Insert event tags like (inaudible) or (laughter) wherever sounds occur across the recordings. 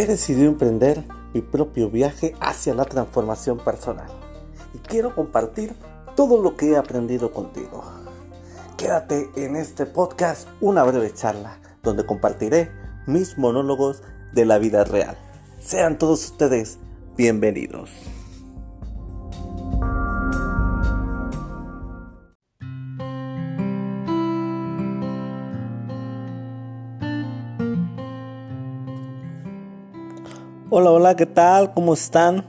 he decidido emprender mi propio viaje hacia la transformación personal y quiero compartir todo lo que he aprendido contigo. Quédate en este podcast una breve charla donde compartiré mis monólogos de la vida real. Sean todos ustedes bienvenidos. Hola, hola, ¿qué tal? ¿Cómo están?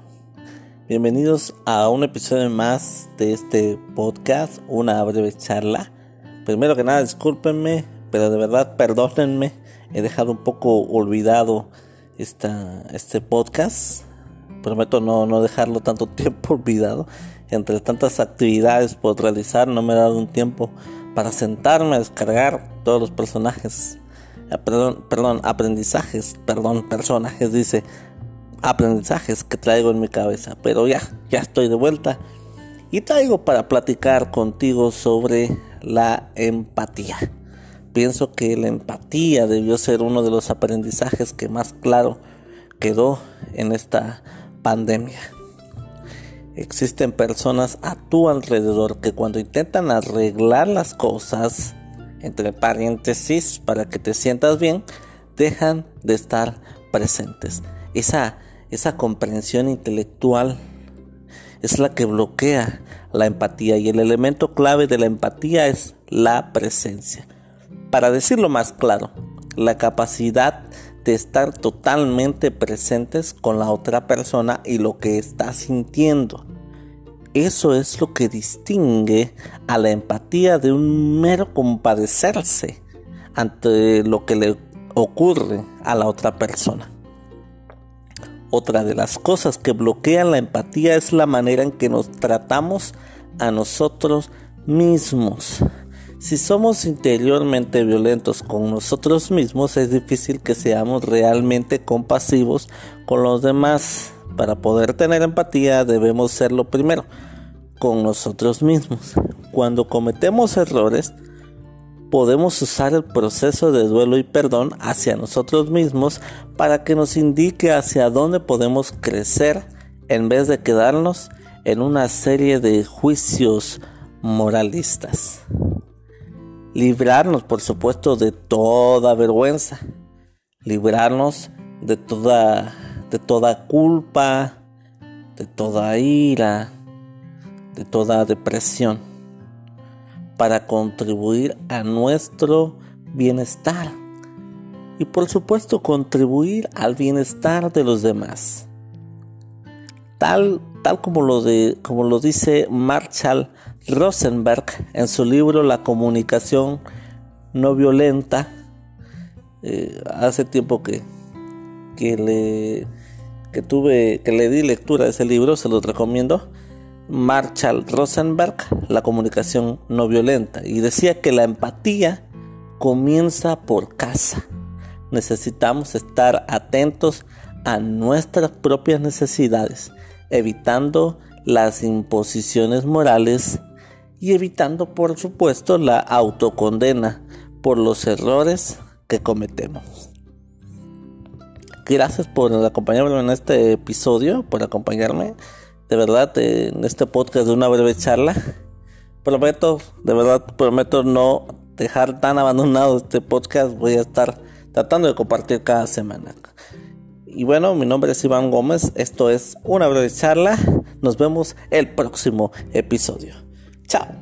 Bienvenidos a un episodio más de este podcast, una breve charla. Primero que nada, discúlpenme, pero de verdad perdónenme, he dejado un poco olvidado esta, este podcast. Prometo no, no dejarlo tanto (laughs) tiempo olvidado. Entre tantas actividades por realizar, no me he dado un tiempo para sentarme a descargar todos los personajes. Eh, perdón, perdón, aprendizajes, perdón, personajes, dice aprendizajes que traigo en mi cabeza. Pero ya, ya estoy de vuelta. Y traigo para platicar contigo sobre la empatía. Pienso que la empatía debió ser uno de los aprendizajes que más claro quedó en esta pandemia. Existen personas a tu alrededor que cuando intentan arreglar las cosas, entre paréntesis, para que te sientas bien, dejan de estar presentes. Esa esa comprensión intelectual es la que bloquea la empatía y el elemento clave de la empatía es la presencia. Para decirlo más claro, la capacidad de estar totalmente presentes con la otra persona y lo que está sintiendo. Eso es lo que distingue a la empatía de un mero compadecerse ante lo que le ocurre a la otra persona. Otra de las cosas que bloquean la empatía es la manera en que nos tratamos a nosotros mismos. Si somos interiormente violentos con nosotros mismos, es difícil que seamos realmente compasivos con los demás. Para poder tener empatía debemos serlo primero con nosotros mismos. Cuando cometemos errores, podemos usar el proceso de duelo y perdón hacia nosotros mismos para que nos indique hacia dónde podemos crecer en vez de quedarnos en una serie de juicios moralistas. Librarnos, por supuesto, de toda vergüenza. Librarnos de toda, de toda culpa, de toda ira, de toda depresión para contribuir a nuestro bienestar y por supuesto contribuir al bienestar de los demás. Tal, tal como, lo de, como lo dice Marshall Rosenberg en su libro La comunicación no violenta, eh, hace tiempo que, que, le, que tuve, que le di lectura a ese libro, se lo recomiendo. Marshall Rosenberg, la comunicación no violenta, y decía que la empatía comienza por casa. Necesitamos estar atentos a nuestras propias necesidades, evitando las imposiciones morales y evitando, por supuesto, la autocondena por los errores que cometemos. Gracias por acompañarme en este episodio, por acompañarme de verdad en este podcast de una breve charla. Prometo, de verdad, prometo no dejar tan abandonado este podcast. Voy a estar tratando de compartir cada semana. Y bueno, mi nombre es Iván Gómez. Esto es una breve charla. Nos vemos el próximo episodio. Chao.